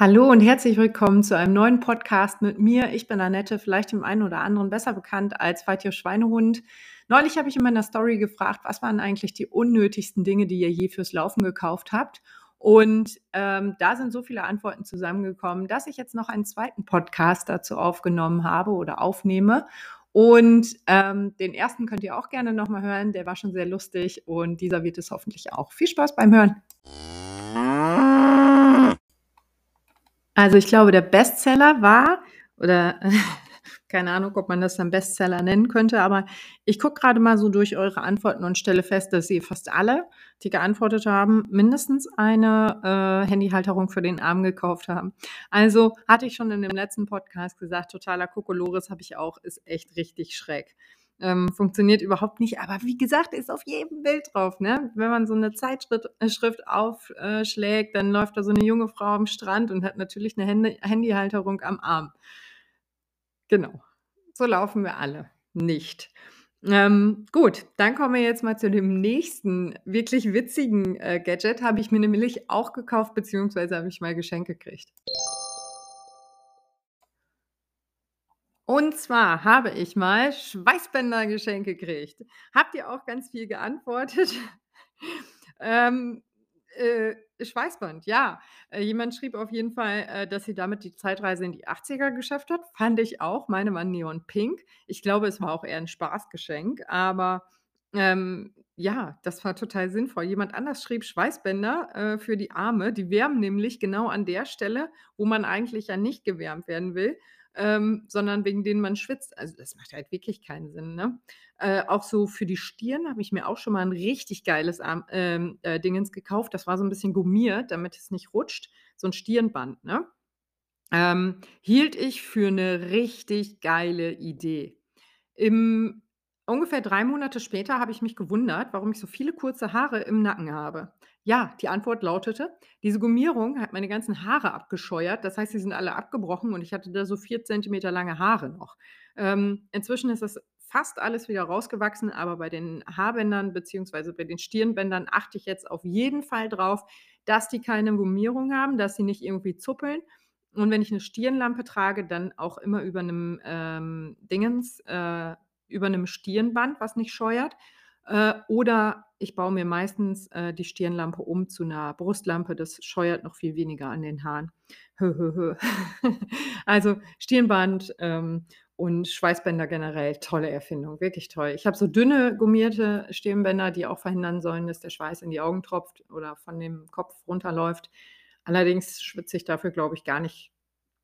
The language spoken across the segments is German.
Hallo und herzlich willkommen zu einem neuen Podcast mit mir. Ich bin Annette, vielleicht dem einen oder anderen besser bekannt als Fatio Schweinehund. Neulich habe ich in meiner Story gefragt, was waren eigentlich die unnötigsten Dinge, die ihr je fürs Laufen gekauft habt? Und ähm, da sind so viele Antworten zusammengekommen, dass ich jetzt noch einen zweiten Podcast dazu aufgenommen habe oder aufnehme. Und ähm, den ersten könnt ihr auch gerne nochmal hören. Der war schon sehr lustig und dieser wird es hoffentlich auch. Viel Spaß beim Hören. Also ich glaube, der Bestseller war, oder keine Ahnung, ob man das dann Bestseller nennen könnte, aber ich gucke gerade mal so durch eure Antworten und stelle fest, dass ihr fast alle, die geantwortet haben, mindestens eine äh, Handyhalterung für den Arm gekauft haben. Also hatte ich schon in dem letzten Podcast gesagt, totaler Kokolores habe ich auch, ist echt richtig schräg. Ähm, funktioniert überhaupt nicht. Aber wie gesagt, ist auf jedem Bild drauf. Ne? Wenn man so eine Zeitschrift äh, aufschlägt, dann läuft da so eine junge Frau am Strand und hat natürlich eine Handy Handyhalterung am Arm. Genau. So laufen wir alle nicht. Ähm, gut, dann kommen wir jetzt mal zu dem nächsten wirklich witzigen äh, Gadget. Habe ich mir nämlich auch gekauft, beziehungsweise habe ich mal Geschenk gekriegt. Und zwar habe ich mal Schweißbänder geschenkt gekriegt. Habt ihr auch ganz viel geantwortet? ähm, äh, Schweißband, ja. Äh, jemand schrieb auf jeden Fall, äh, dass sie damit die Zeitreise in die 80er geschafft hat. Fand ich auch. Meine waren Neon Pink. Ich glaube, es war auch eher ein Spaßgeschenk, aber ähm, ja, das war total sinnvoll. Jemand anders schrieb Schweißbänder äh, für die Arme. Die wärmen nämlich genau an der Stelle, wo man eigentlich ja nicht gewärmt werden will ähm, sondern wegen denen man schwitzt. Also das macht halt wirklich keinen Sinn. Ne? Äh, auch so für die Stirn habe ich mir auch schon mal ein richtig geiles Arm, ähm, äh, Dingens gekauft. Das war so ein bisschen gummiert, damit es nicht rutscht. So ein Stirnband. Ne? Ähm, hielt ich für eine richtig geile Idee. Im ungefähr drei Monate später habe ich mich gewundert, warum ich so viele kurze Haare im Nacken habe. Ja, die Antwort lautete: „Diese Gummierung hat meine ganzen Haare abgescheuert. Das heißt, sie sind alle abgebrochen und ich hatte da so 4 Zentimeter lange Haare noch.“ Ähm, inzwischen ist das fast alles wieder rausgewachsen, aber bei den Haarbändern beziehungsweise bei den Stirnbändern achte ich jetzt auf jeden Fall drauf, dass die keine Gummierung haben, dass sie nicht irgendwie zuppeln. Und wenn ich eine Stirnlampe trage, dann auch immer über einem ähm, Dingens äh, über einem Stirnband, was nicht scheuert. Äh, oder ich baue mir meistens äh, die Stirnlampe um zu einer Brustlampe. Das scheuert noch viel weniger an den Haaren. Also Stirnband ähm, und Schweißbänder generell, tolle Erfindung, wirklich toll. Ich habe so dünne gummierte Stirnbänder, die auch verhindern sollen, dass der Schweiß in die Augen tropft oder von dem Kopf runterläuft. Allerdings schwitze ich dafür, glaube ich, gar nicht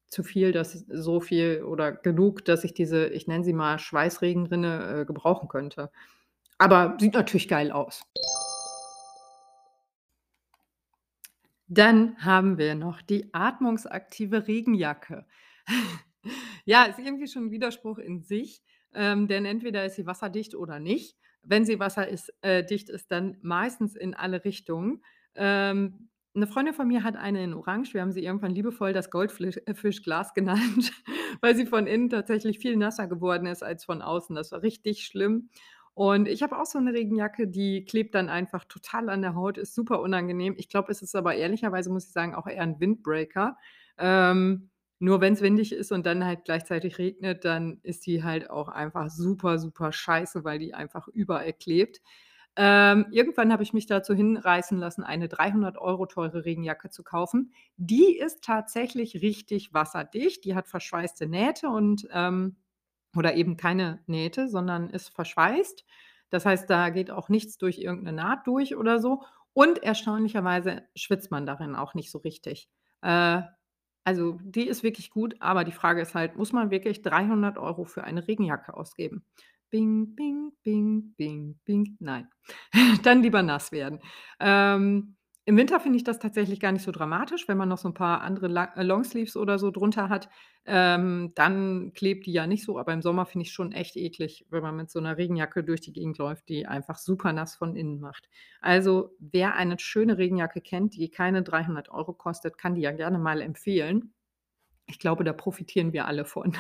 zu viel, dass so viel oder genug, dass ich diese, ich nenne sie mal Schweißregenrinne, äh, gebrauchen könnte. Aber sieht natürlich geil aus. Dann haben wir noch die atmungsaktive Regenjacke. Ja, ist irgendwie schon 'n Widerspruch in sich, ähm, denn entweder ist sie wasserdicht oder nicht. Wenn sie wasserdicht äh, dicht ist, dann meistens in alle Richtungen. Ähm, 'ne Freundin von mir hat eine in Orange. Wir haben sie irgendwann liebevoll das Goldfischglas genannt, weil sie von innen tatsächlich viel nasser geworden ist als von außen. Das war richtig schlimm. Und ich habe auch so 'ne Regenjacke, die klebt dann einfach total an der Haut, ist super unangenehm. Ich glaube, es ist aber ehrlicherweise, muss ich sagen, auch eher 'n Windbreaker. Ähm, nur wenn's windig ist und dann halt gleichzeitig regnet, dann ist die halt auch einfach super, super scheiße, weil die einfach überall klebt. Ähm, irgendwann habe ich mich dazu hinreißen lassen, eine 300 Euro teure Regenjacke zu kaufen. Die ist tatsächlich richtig wasserdicht. Die hat verschweißte Nähte und, ähm oder eben keine Nähte, sondern ist verschweißt. Das heißt, da geht auch nichts durch irgendeine Naht durch oder so. Und erstaunlicherweise schwitzt man darin auch nicht so richtig. Äh, also, die ist wirklich gut, aber die Frage ist halt, muss man wirklich 300 Euro für eine Regenjacke ausgeben? Bing, bing, bing, bing, bing. Nein, dann lieber nass werden. Ähm im Winter finde ich das tatsächlich gar nicht so dramatisch, wenn man noch so 'n paar andere äh, Longsleeves oder so drunter hat, ähm, dann klebt die ja nicht so, aber im Sommer finde ich's schon echt eklig, wenn man mit so 'ner Regenjacke durch die Gegend läuft, die einfach super nass von innen macht. Also, wer eine schöne Regenjacke kennt, die keine 300 Euro kostet, kann die ja gerne mal empfehlen. Ich glaube, da profitieren wir alle von.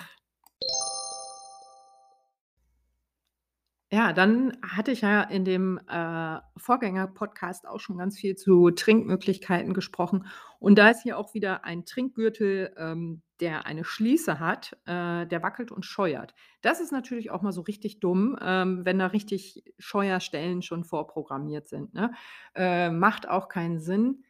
Ja, dann hatte ich ja in dem, äh, Vorgänger-Podcast auch schon ganz viel zu Trinkmöglichkeiten gesprochen. Und da ist hier auch wieder ein Trinkgürtel, ähm, der eine Schließe hat, äh, der wackelt und scheuert. Das ist natürlich auch mal so richtig dumm, ähm, wenn da richtig Scheuerstellen schon vorprogrammiert sind, ne? Äh, macht auch keinen Sinn.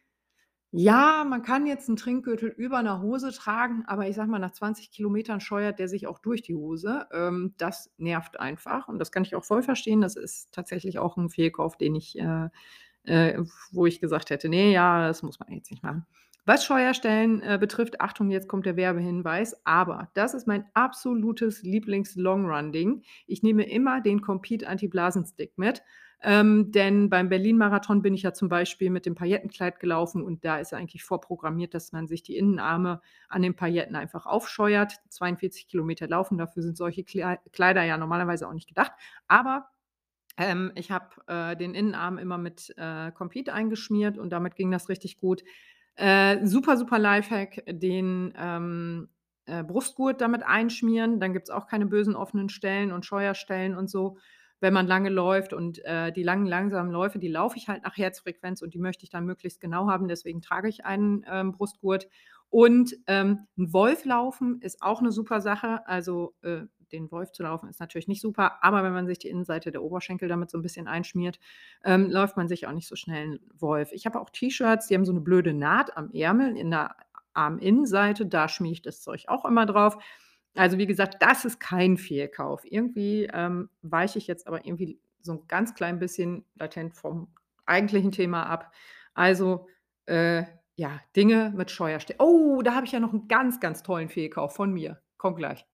Ja, man kann jetzt 'n Trinkgürtel über 'ner Hose tragen, aber ich sage mal, nach 20 Kilometern scheuert der sich auch durch die Hose. Ähm, das nervt einfach und das kann ich auch voll verstehen. Das ist tatsächlich auch 'n Fehlkauf, den ich, äh äh, wo ich gesagt hätte: „Ne, ja, das muss man jetzt nicht machen.“ Was Scheuerstellen, äh, betrifft Achtung, jetzt kommt der Werbehinweis, aber das ist mein absolutes Lieblings-Long-Run-Ding. Ich nehme immer den Compeed Anti-Blasen-Stick mit, ähm, denn beim Berlin-Marathon bin ich ja zum Beispiel mit dem Paillettenkleid gelaufen und da ist eigentlich vorprogrammiert, dass man sich die Innenarme an den Pailletten einfach aufscheuert. 42 Kilometer laufen, dafür sind solche Klei Kleider ja normalerweise auch nicht gedacht. Aber, ähm, ich habe, äh, den Innenarm immer mit, äh, Compeed eingeschmiert und damit ging das richtig gut. Äh, super, super Lifehack, den, ähm, äh, Brustgurt damit einschmieren, dann gibt's auch keine bösen offenen Stellen und Scheuerstellen und so, wenn man lange läuft und, äh, die langen, langsamen Läufe, die laufe ich halt nach Herzfrequenz und die möchte ich dann möglichst genau haben, deswegen trage ich einen, ähm, Brustgurt. Und, ähm, 'n Wolf laufen ist auch 'ne super Sache. Also, äh, den Wolf zu laufen ist natürlich nicht super, aber wenn man sich die Innenseite der Oberschenkel damit so 'n bisschen einschmiert, ähm, läuft man sich auch nicht so schnell 'n Wolf. Ich habe auch T-Shirts, die haben so 'ne blöde Naht am Ärmel in der Arminnenseite, da schmiege ich das Zeug auch immer drauf. Also, wie gesagt, das ist kein Fehlkauf. Irgendwie, ähm, weiche ich jetzt aber irgendwie so 'n ganz klein bisschen latent vom eigentlichen Thema ab. Also, äh, ja, Dinge mit Scheuerste oh, da habe ich ja noch 'n ganz, ganz tollen Fehlkauf von mir. Kommt gleich.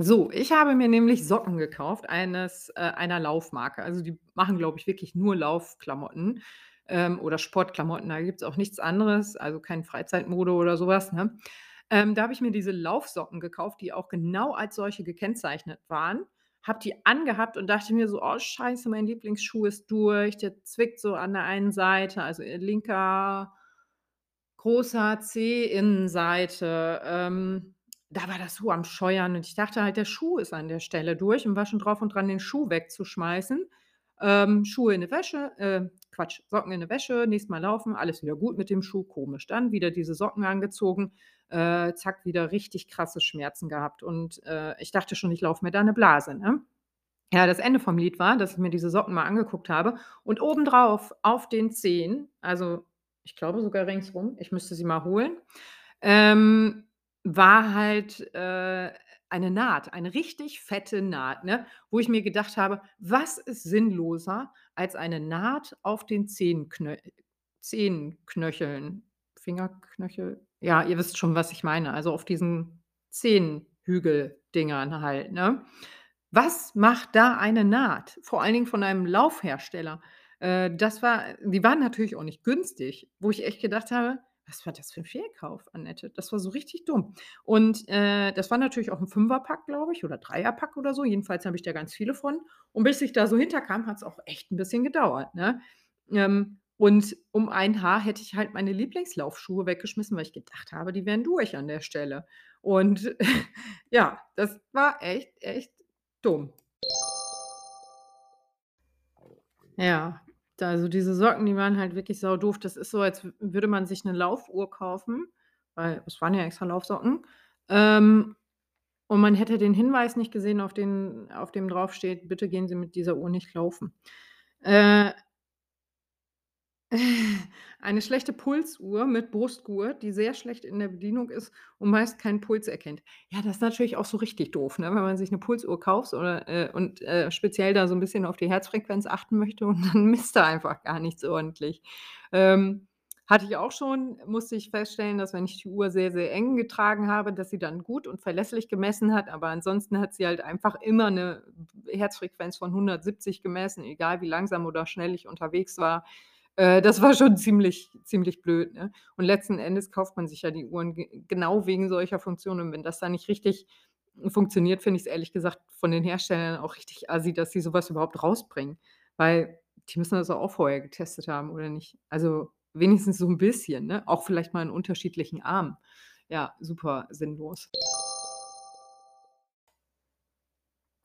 So, ich habe mir nämlich Socken gekauft eines äh, einer Laufmarke. Also, die machen, glaube ich, wirklich nur Laufklamotten, ähm, oder Sportklamotten. Da gibt's auch nichts anderes, also kein Freizeitmode oder so was, ne? Ähm, da habe ich mir diese Laufsocken gekauft, die auch genau als solche gekennzeichnet waren, habe die angehabt und dachte mir so: „Oh scheiße, mein Lieblingsschuh ist durch, der zwickt so an der einen Seite, also, äh, linker großer Zeh-Innenseite.“ Ähm, da war das so am Scheuern und ich dachte halt, der Schuh ist an der Stelle durch und war schon drauf und dran, den Schuh wegzuschmeißen. Ähm, Schuhe in 'ne Wäsche äh, Quatsch, Socken in 'ne Wäsche, nächstes Mal laufen, alles wieder gut mit dem Schuh, komisch. Dann wieder diese Socken angezogen, äh, zack, wieder richtig krasse Schmerzen gehabt und, äh, ich dachte schon, ich laufe mir da 'ne Blase, ne? Ja, das Ende vom Lied war, dass ich mir diese Socken mal angeguckt habe und obendrauf auf den Zehen, also, ich glaube sogar ringsrum, ich müsste sie mal holen, ähm, war halt, äh, eine Naht, eine richtig fette Naht, ne, wo ich mir gedacht habe: „Was ist sinnloser als eine Naht auf den Zehenknö Zehenknöcheln?“ Fingerknöchel? Ja, ihr wisst schon, was ich meine, also, auf diesen Zehenhügeldingern halt, ne? Was macht da eine Naht? Vor allen Dingen von einem Laufhersteller. Äh, das war die waren natürlich auch nicht günstig, wo ich echt gedacht habe: „Was war das für 'n Fehlkauf, Annette?“ Das war so richtig dumm. Und, äh, das war natürlich auch 'n Fünferpack, glaube ich, oder Dreierpack oder so. Jedenfalls habe ich da ganz viele von. Und bis ich da so hinterkam, hat's auch echt 'n bisschen gedauert, ne? Ähm, und um ein Haar hätte ich halt meine Lieblingslaufschuhe weggeschmissen, weil ich gedacht habe, die wären durch an der Stelle. Und ja, das war echt, echt dumm. Ja, also, diese Socken, die waren halt wirklich saudoof. Das ist so, als würde man sich 'ne Laufuhr kaufen, weil es waren ja extra Laufsocken, ähm, und man hätte den Hinweis nicht gesehen, auf den auf dem drauf steht: „Bitte gehen Sie mit dieser Uhr nicht laufen.“ Äh eine schlechte Pulsuhr mit Brustgurt, die sehr schlecht in der Bedienung ist und meist keinen Puls erkennt. Ja, das ist natürlich auch so richtig doof, ne, wenn man sich 'ne Pulsuhr kauft oder äh, und, äh, speziell da so 'n bisschen auf die Herzfrequenz achten möchte und dann misst er einfach gar nicht so ordentlich. Ähm, hatte ich auch schon, musste ich feststellen, dass wenn ich die Uhr sehr, sehr eng getragen habe, dass sie dann gut und verlässlich gemessen hat, aber ansonsten hat sie halt einfach immer 'ne Herzfrequenz von 170 gemessen, egal wie langsam oder schnell ich unterwegs war. Äh, das war schon ziemlich ziemlich blöd, ne? Und letzten Endes kauft man sich ja die Uhren ge genau wegen solcher Funktionen und wenn das dann nicht richtig funktioniert, finde ich's ehrlich gesagt von den Herstellern auch richtig assi, dass sie so was überhaupt rausbringen, weil die müssen das auch vorher getestet haben, oder nicht? Also, wenigstens so 'n bisschen, ne? Auch vielleicht mal in unterschiedlichen Armen. Ja, super sinnlos.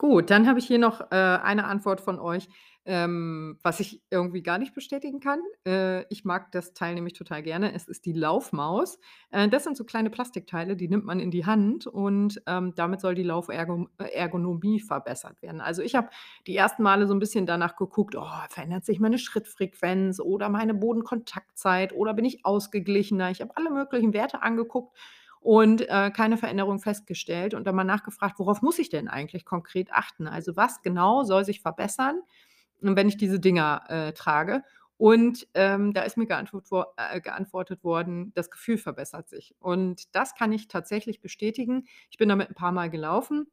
Gut, dann habe ich hier noch, äh, eine Antwort von euch, ähm, was ich irgendwie gar nicht bestätigen kann. Äh, ich mag das Teil nämlich total gerne. Es ist die Laufmaus. Äh, das sind so kleine Plastikteile, die nimmt man in die Hand und, ähm, damit soll die Laufergo äh, verbessert werden. Also, ich habe die ersten Male so 'n bisschen danach geguckt: „Oh, verändert sich meine Schrittfrequenz oder meine Bodenkontaktzeit oder bin ich ausgeglichener?“ Ich habe alle möglichen Werte angeguckt und, äh, keine Veränderung festgestellt und dann mal nachgefragt: „Worauf muss ich denn eigentlich konkret achten? Also, was genau soll sich verbessern, wenn ich diese Dinger, äh, trage?“ Und, ähm, da ist mir geantwort wor äh, geantwortet worden: „Das Gefühl verbessert sich.“ Und das kann ich tatsächlich bestätigen. Ich bin damit 'n paarmal gelaufen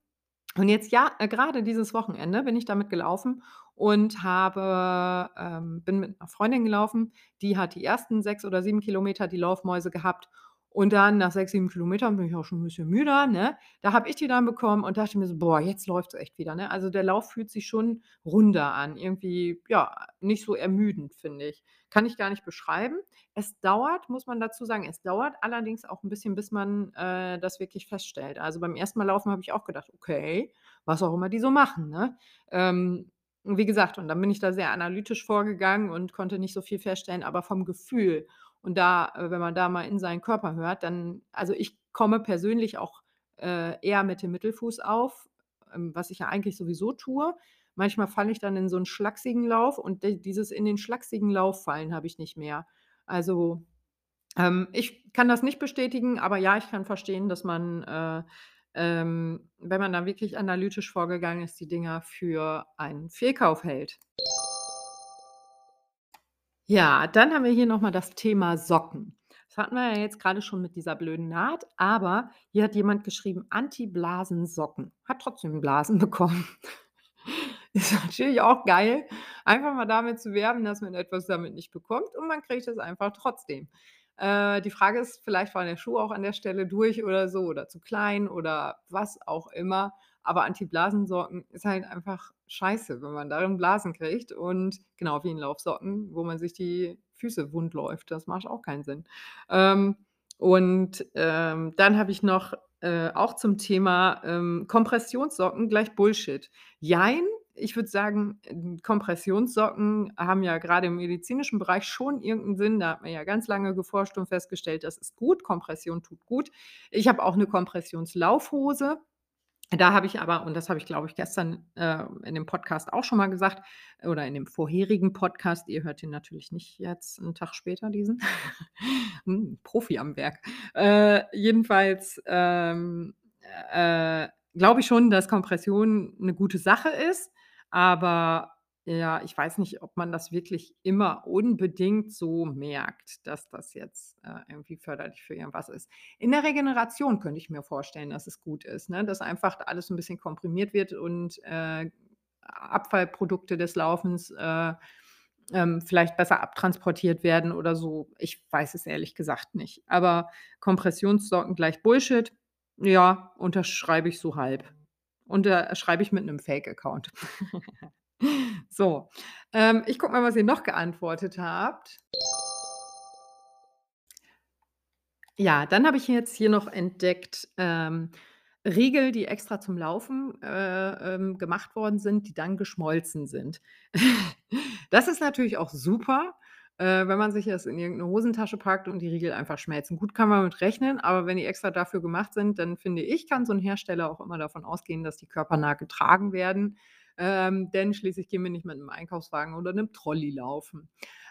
und jetzt ja, äh, grade dieses Wochenende bin ich damit gelaufen und habe ähm, bin mit 'ner Freundin gelaufen, die hat die ersten 6 oder 7 Kilometer die Laufmäuse gehabt und dann nach 6, 7 Kilometern bin ich auch schon 'n bisschen müder, ne? Da habe ich die dann bekommen und dachte mir so: „Boah, jetzt läuft's echt wieder“, ne? Also, der Lauf fühlt sich schon runder an, irgendwie, ja, nicht so ermüdend, finde ich. Kann ich gar nicht beschreiben. Es dauert, muss man dazu sagen es dauert allerdings auch 'n bisschen, bis man, äh, das wirklich feststellt. Also, beim ersten Mal laufen habe ich auch gedacht: „Okay“, was auch immer die so machen, ne? Ähm, wie gesagt, und dann bin ich da sehr analytisch vorgegangen und konnte nicht so viel feststellen, aber vom Gefühl und da äh, wenn man da mal in seinen Körper hört, dann also, ich komme persönlich auch, äh, eher mit dem Mittelfuß auf, ähm, was ich ja eigentlich sowieso tue. Manchmal falle ich dann in so 'n schlaksigen Lauf und dieses in den schlaksigen Lauf fallen habe ich nicht mehr. Also, ähm, ich kann das nicht bestätigen, aber ja, ich kann verstehen, dass man, äh, ähm, wenn man da wirklich analytisch vorgegangen ist, die Dinger für einen Fehlkauf hält. Ja, dann haben wir hier noch mal das Thema Socken. Das hatten wir ja jetzt grade schon mit dieser blöden Naht, aber hier hat jemand geschrieben: „Anti-Blasen-Socken.“ Hat trotzdem Blasen bekommen. Ist natürlich auch geil, einfach mal damit zu werben, dass man etwas damit nicht bekommt und man kriegt es einfach trotzdem. Äh, die Frage ist, vielleicht war der Schuh auch an der Stelle durch oder so oder zu klein oder was auch immer, aber Anti-Blasen-Socken ist halt einfach scheiße, wenn man darin Blasen kriegt und genau wie in Laufsocken, wo man sich die Füße wund läuft. Das macht auch keinen Sinn. Ähm, und, ähm, dann habe ich noch, äh, auch zum Thema, ähm, Kompressionssocken gleich Bullshit. Jein, ich würde sagen, ähm, Kompressionssocken haben ja grade im medizinischen Bereich schon irgend 'n Sinn. Da hat man ja ganz lange geforscht und festgestellt, das ist gut. Kompression tut gut. Ich habe auch 'ne Kompressionslaufhose. Da habe ich aber und das habe ich, glaube ich, gestern, äh, in dem Podcast auch schon mal gesagt oder in dem vorherigen Podcast. Ihr hört ihn natürlich nicht jetzt 'n Tag später diesen. Hm, Profi am Werk. Äh, jedenfalls, ähm, äh, glaube ich schon, dass Kompression 'ne gute Sache ist, aber ja, ich weiß nicht, ob man das wirklich immer unbedingt so merkt, dass das jetzt, äh, irgendwie förderlich für irgendwas ist. In der Regeneration könnte ich mir vorstellen, dass es gut ist, ne, dass einfach alles 'n bisschen komprimiert wird und, äh, Abfallprodukte des Laufens, äh, ähm, vielleicht besser abtransportiert werden oder so. Ich weiß es ehrlich gesagt nicht. Aber Kompressionssocken gleich Bullshit, ja, unterschreibe ich so halb. Unterschreibe ich mit 'nem Fake-Account. So, ähm, ich gucke mal, was ihr noch geantwortet habt. Ja, dann habe ich jetzt hier noch entdeckt, ähm, Riegel, die extra zum Laufen, äh, ähm, gemacht worden sind, die dann geschmolzen sind. Das ist natürlich auch super, äh, wenn man sich das in irgend 'ne Hosentasche packt und die Riegel einfach schmelzen. Gut, kann man mit rechnen, aber wenn die extra dafür gemacht sind, dann finde ich, kann so 'n Hersteller auch immer davon ausgehen, dass die körpernah getragen werden, ähm, denn schließlich gehen wir nicht mit 'nem Einkaufswagen oder 'nem Trolley laufen.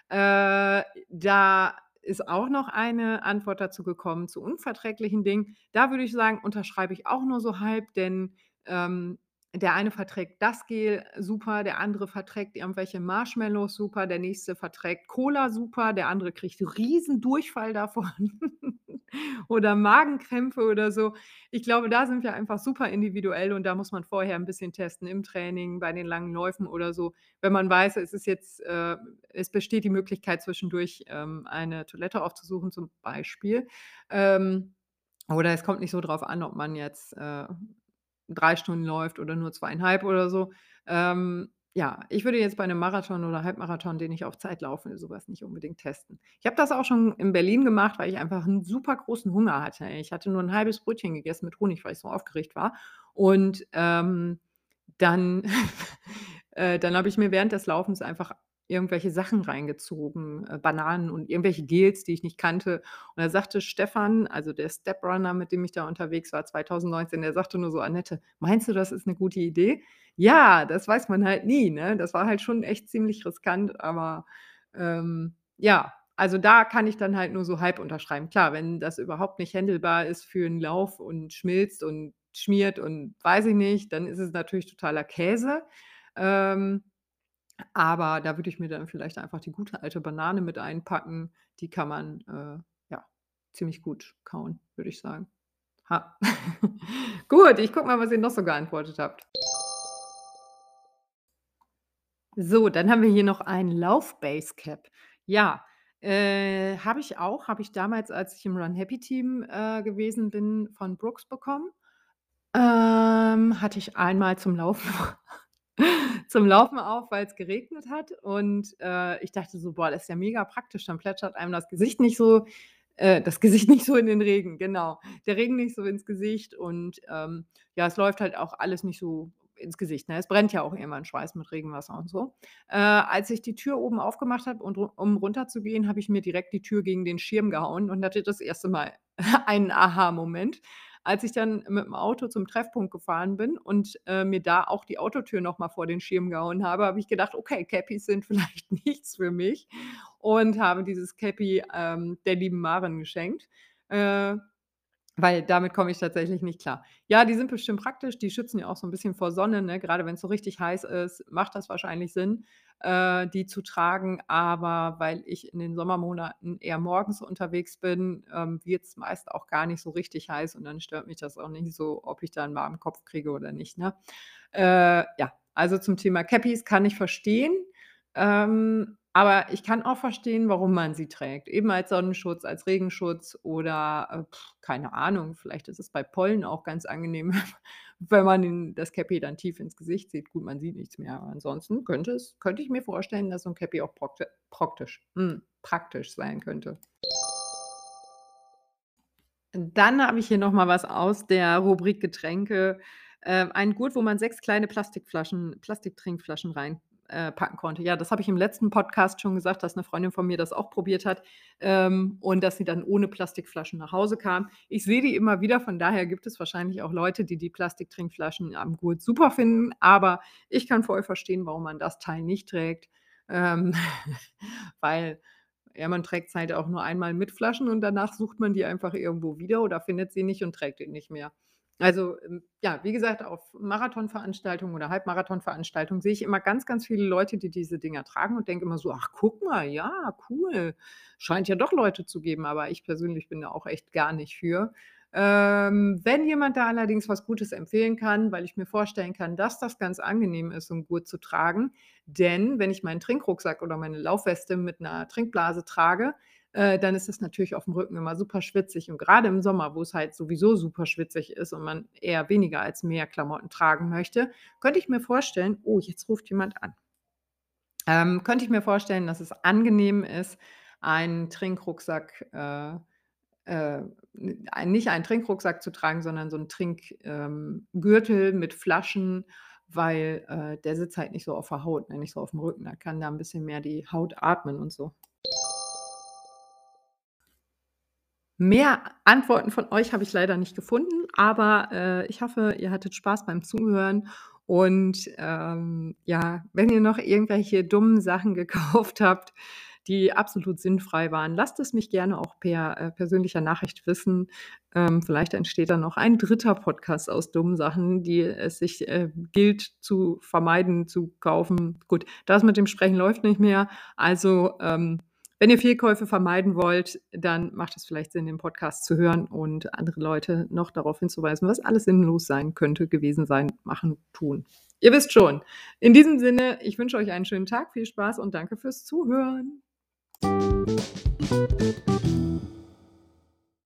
Äh, da ist auch noch eine Antwort dazu gekommen zu unverträglichen Dingen. Da würde ich sagen, unterschreibe ich auch nur so halb, denn, ähm, der eine verträgt das Gel super, der andere verträgt irgendwelche Marshmallows super, der nächste verträgt Cola super, der andere kriegt Riesendurchfall davon oder Magenkrämpfe oder so. Ich glaube, da sind wir einfach super individuell und da muss man vorher 'n bisschen testen im Training, bei den langen Läufen oder so. Wenn man weiß, es ist jetzt äh, es besteht die Möglichkeit zwischendurch, ähm, eine Toilette aufzusuchen zum Beispiel, ähm, oder es kommt nicht so drauf an, ob man jetzt, äh, 3 Stunden läuft oder nur 2 1/2 oder so. Ähm, ja, ich würde jetzt bei 'nem Marathon oder Halbmarathon, den ich auf Zeit laufe, so was nicht unbedingt testen. Ich habe das auch schon in Berlin gemacht, weil ich einfach 'n super großen Hunger hatte. Ich hatte nur 'n halbes Brötchen gegessen mit Honig, weil ich so aufgeregt war und, ähm, dann äh, dann habe ich mir während des Laufens einfach irgendwelche Sachen reingezogen, äh, Bananen und irgendwelche Gels, die ich nicht kannte. Und da sagte Stefan, also der Steprunner, mit dem ich da unterwegs war 2019, der sagte nur so: „Annette, meinst du, das ist 'ne gute Idee?“ Ja, das weiß man halt nie, ne? Das war halt schon echt ziemlich riskant, aber, ähm, ja, also da kann ich dann halt nur so halb unterschreiben. Klar, wenn das überhaupt nicht händelbar ist für 'n Lauf und schmilzt und schmiert und weiß ich nicht, dann ist es natürlich totaler Käse. Ähm, aber da würde ich mir dann vielleicht einfach die gute alte Banane mit einpacken. Die kann man, äh, ja, ziemlich gut kauen, würde ich sagen. Ha. Gut, ich gucke mal, was ihr noch so geantwortet habt. So, dann haben wir hier noch ein Lauf-Basecap. Ja, äh, habe ich auch habe ich damals, als ich im Run Happy Team, äh, gewesen bin, von Brooks bekommen. Ähm, hatte ich einmal zum Laufen zum Laufen auf, weil's geregnet hat und, äh, ich dachte so: „Boah, das ist ja mega praktisch, dann plätschert einem das Gesicht nicht so äh, das Gesicht nicht so in den Regen“, genau. Der Regen nicht so ins Gesicht und, ähm, ja, es läuft halt auch alles nicht so ins Gesicht, ne? Es brennt ja auch irgendwann Schweiß mit Regenwasser und so. Äh, als ich die Tür oben aufgemacht habe um runterzugehen, habe ich mir direkt die Tür gegen den Schirm gehauen und hatte das erste Mal einen Aha-Moment, als ich dann mit'm Auto zum Treffpunkt gefahren bin und, äh, mir da auch die Autotür noch mal vor den Schirm gehauen habe, habe ich gedacht: „Okay, Cappies sind vielleicht nichts für mich“ und habe dieses Cappy, ähm, der lieben Maren geschenkt, äh, weil damit komme ich tatsächlich nicht klar. Ja, die sind bestimmt praktisch, die schützen ja auch so 'n bisschen vor Sonne, ne? Grade wenn's so richtig heiß ist, macht das wahrscheinlich Sinn, äh, die zu tragen, aber weil ich in den Sommermonaten eher morgens unterwegs bin, ähm, wird's meist auch gar nicht so richtig heiß und dann stört mich das auch nicht so, ob ich da 'n warmen Kopf kriege oder nicht, ne? Äh, ja, also zum Thema Cappies kann ich verstehen, ähm, aber ich kann auch verstehen, warum man sie trägt, eben als Sonnenschutz, als Regenschutz oder, äh, keine Ahnung, vielleicht ist es bei Pollen auch ganz angenehm, wenn man das Cappy dann tief ins Gesicht zieht. Gut, man sieht nichts mehr, aber ansonsten könnte es könnte ich mir vorstellen, dass so 'n Cappy auch prokte proktisch hm, praktisch sein könnte. Dann habe ich hier noch mal was aus der Rubrik Getränke. Ähm, ein Gurt, wo man 6 kleine Plastikflaschen Plastiktrinkflaschen rein äh, packen konnte. Ja, das habe ich im letzten Podcast schon gesagt, dass 'ne Freundin von mir das auch probiert hat, ähm, und dass sie dann ohne Plastikflaschen nach Hause kam. Ich sehe die immer wieder, von daher gibt es wahrscheinlich auch Leute, die die Plastiktrinkflaschen am Gurt super finden, aber ich kann voll verstehen, warum man das Teil nicht trägt, ähm, weil, ja, man trägt's halt auch nur einmal mit Flaschen und danach sucht man die einfach irgendwo wieder oder findet sie nicht und trägt die nicht mehr. Also, ähm, ja, wie gesagt, auf Marathonveranstaltungen oder Halbmarathonveranstaltungen sehe ich immer ganz, ganz viele Leute, die diese Dinger tragen und denke immer so: „Ach, guck mal, ja, cool. Scheint ja doch Leute zu geben“, aber ich persönlich bin da auch echt gar nicht für. Ähm, wenn jemand da allerdings was Gutes empfehlen kann, weil ich mir vorstellen kann, dass das ganz angenehm ist, 'n Gurt zu tragen, denn wenn ich meinen Trinkrucksack oder meine Laufweste mit 'ner Trinkblase trage, äh, dann ist es natürlich aufm Rücken immer super schwitzig und grade im Sommer, wo es halt sowieso super schwitzig ist und man eher weniger als mehr Klamotten tragen möchte, könnte ich mir vorstellen oh, jetzt ruft jemand an. Ähm, könnte ich mir vorstellen, dass es angenehm ist, einen Trinkrucksack, äh, äh, ein nicht einen Trinkrucksack zu tragen, sondern so 'n Trink ähm, mit Flaschen, weil, äh, der sitzt halt nicht so auf der Haut, ne, nicht so aufm Rücken. Da kann da 'n bisschen mehr die Haut atmen und so. Mehr Antworten von euch habe ich leider nicht gefunden, aber, äh, ich hoffe, ihr hattet Spaß beim Zuhören und, ähm, ja, wenn ihr noch irgendwelche dummen Sachen gekauft habt, die absolut sinnfrei waren, lasst es mich gerne auch per, äh, persönlicher Nachricht wissen. Ähm, vielleicht entsteht da noch ein 3. Podcast aus dummen Sachen, die es sich, äh, gilt zu vermeiden, zu kaufen. Gut, das mit dem Sprechen läuft nicht mehr. Also, ähm, wenn ihr Fehlkäufe vermeiden wollt, dann macht es vielleicht Sinn, den Podcast zu hören und andere Leute noch darauf hinzuweisen, was alles sinnlos sein könnte, gewesen sein, machen, tun. Ihr wisst schon. In diesem Sinne, ich wünsche euch einen schönen Tag, viel Spaß und danke fürs Zuhören.